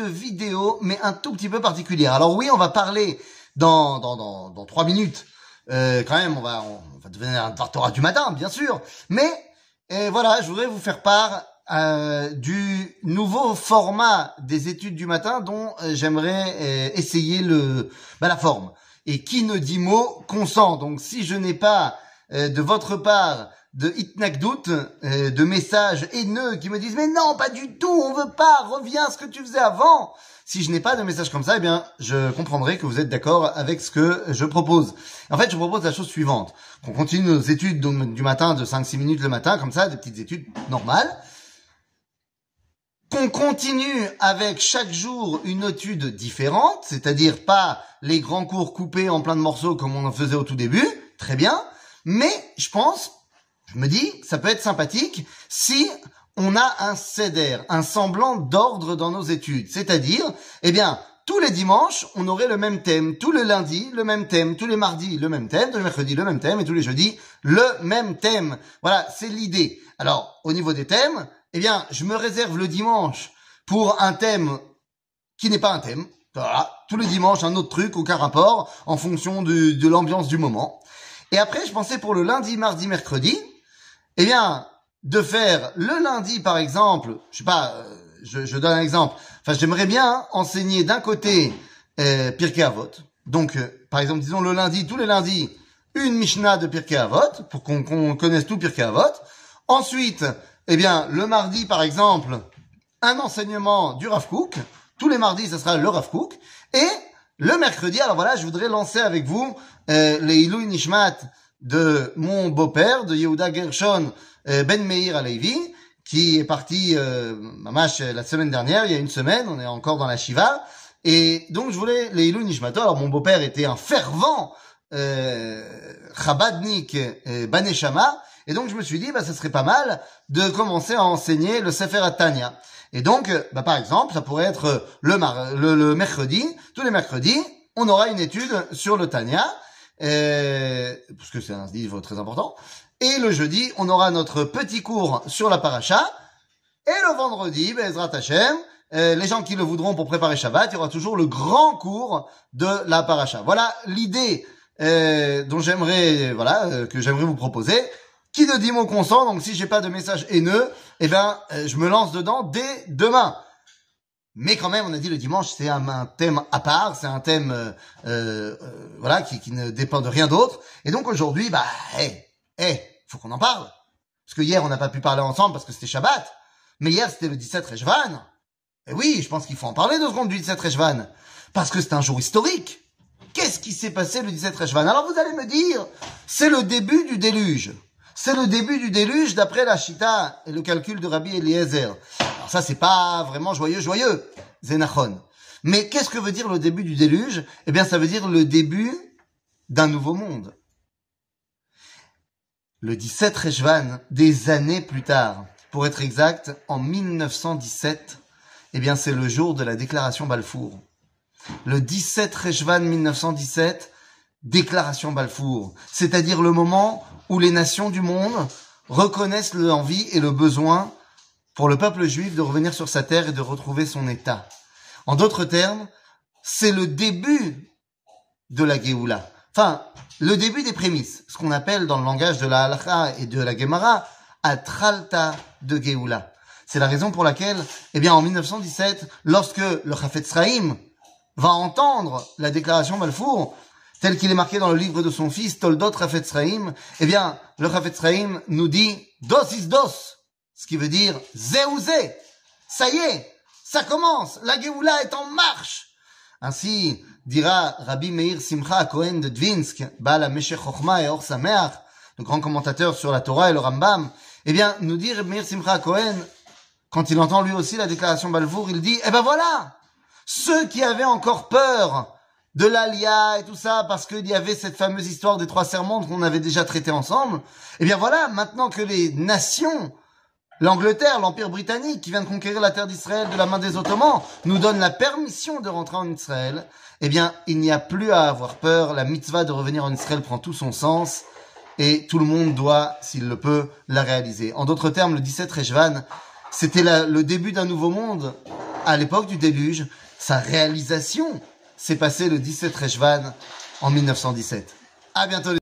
vidéo, mais un tout petit peu particulière. Alors oui, on va parler dans dans dans, dans trois minutes. Euh, quand même, on va on, va devenir un Torah du matin, bien sûr. Mais et voilà, je voudrais vous faire part euh, du nouveau format des études du matin dont euh, j'aimerais euh, essayer le bah, la forme. Et qui ne dit mot consent. Donc si je n'ai pas de votre part de hitnakdout, de messages haineux qui me disent mais non pas du tout, on veut pas, reviens à ce que tu faisais avant. Si je n'ai pas de message comme ça, eh bien, je comprendrai que vous êtes d'accord avec ce que je propose. En fait, je propose la chose suivante. Qu'on continue nos études du matin de 5-6 minutes le matin, comme ça, des petites études normales qu'on continue avec chaque jour une étude différente, c'est-à-dire pas les grands cours coupés en plein de morceaux comme on en faisait au tout début, très bien, mais je pense, je me dis, ça peut être sympathique si on a un CEDER, un semblant d'ordre dans nos études, c'est-à-dire, eh bien, tous les dimanches, on aurait le même thème, tous les lundis, le même thème, tous les mardis, le même thème, tous les mercredis, le même thème, et tous les jeudis, le même thème. Voilà, c'est l'idée. Alors, au niveau des thèmes, eh bien, je me réserve le dimanche pour un thème qui n'est pas un thème. Voilà, tous les dimanches, un autre truc, aucun rapport, en fonction de l'ambiance du moment. Et après, je pensais pour le lundi, mardi, mercredi, eh bien, de faire le lundi, par exemple, je sais pas, euh, je, je donne un exemple. Enfin, j'aimerais bien enseigner d'un côté euh, Pirkei Avot. Donc, euh, par exemple, disons le lundi, tous les lundis, une Mishnah de Pirkei Avot, pour qu'on connaisse tout Pirkei Avot. Ensuite, eh bien, le mardi, par exemple, un enseignement du Rav Kook. Tous les mardis, ce sera le Rav Kook. Et le mercredi, alors voilà, je voudrais lancer avec vous euh, les Ilou Nishmat de mon beau-père, de Yehuda Gershon euh, Ben Meir Alevi, qui est parti, euh, mamash, la semaine dernière, il y a une semaine, on est encore dans la Shiva. Et donc, je voulais les Ilou Nishmat. Alors, mon beau-père était un fervent euh, Chabadnik euh, Baneshama, et donc je me suis dit, bah, ça serait pas mal de commencer à enseigner le Sefer Atania. Et donc, bah, par exemple, ça pourrait être le, le, mercredi, tous les mercredis, on aura une étude sur le Tania, euh, parce que c'est un livre très important. Et le jeudi, on aura notre petit cours sur la paracha. Et le vendredi, Bezrat Hashem, euh, les gens qui le voudront pour préparer Shabbat, il y aura toujours le grand cours de la paracha. Voilà l'idée euh, dont j'aimerais, voilà, euh, que j'aimerais vous proposer qui ne dit mon consent. Donc si j'ai pas de message haineux, eh ben euh, je me lance dedans dès demain. Mais quand même, on a dit le dimanche, c'est un, thème à part, c'est un thème euh, euh, voilà qui, ne dépend de rien d'autre. Et donc aujourd'hui, bah, hé, hé, faut qu'on en parle. Parce que hier, on n'a pas pu parler ensemble parce que c'était Shabbat. Mais hier, c'était le 17 Rejvan. Et oui, je pense qu'il faut en parler deux secondes du 17 Rejvan. Parce que c'est un jour historique. Qu'est-ce qui s'est passé le 17 Rejvan? Alors vous allez me dire, c'est le début du déluge. C'est le début du déluge d'après la Chita et le calcul de Rabbi Eliezer. Alors ça, c'est pas vraiment joyeux, joyeux, Zenachon. Mais qu'est-ce que veut dire le début du déluge? Eh bien, ça veut dire le début d'un nouveau monde. Le 17 Rejvan, des années plus tard, pour être exact, en 1917, eh bien, c'est le jour de la déclaration Balfour. Le 17 Rejvan 1917, déclaration Balfour, c'est-à-dire le moment où les nations du monde reconnaissent l'envie et le besoin pour le peuple juif de revenir sur sa terre et de retrouver son état. En d'autres termes, c'est le début de la Géoula. Enfin, le début des prémices, ce qu'on appelle dans le langage de la Halakha et de la Gemara, Atralta de Géoula. C'est la raison pour laquelle, eh bien, en 1917, lorsque le Chafetz Sraim va entendre la déclaration Balfour, tel qu'il est marqué dans le livre de son fils, Toldot Rafetz Raim, eh bien, le Rafetz Raim nous dit dos is dos, ce qui veut dire zé ou zé. Ça y est, ça commence, la Géoula est en marche. Ainsi dira Rabbi Meir Simcha Cohen de Dvinsk, Baal Meshech Chochma et Or Sameach, le grand commentateur sur la Torah et le Rambam, eh bien, nous dit Meir Simcha Cohen, quand il entend lui aussi la déclaration Balfour, il dit, eh ben voilà, ceux qui avaient encore peur de l'Alia et tout ça, parce qu'il y avait cette fameuse histoire des trois serments qu'on avait déjà traité ensemble. Eh bien voilà, maintenant que les nations, l'Angleterre, l'Empire britannique, qui vient de conquérir la terre d'Israël de la main des Ottomans, nous donne la permission de rentrer en Israël, eh bien il n'y a plus à avoir peur, la mitzvah de revenir en Israël prend tout son sens, et tout le monde doit, s'il le peut, la réaliser. En d'autres termes, le 17 Rejvan, c'était le début d'un nouveau monde, à l'époque du déluge. Sa réalisation s'est passée le 17 Rejvan en 1917. À bientôt.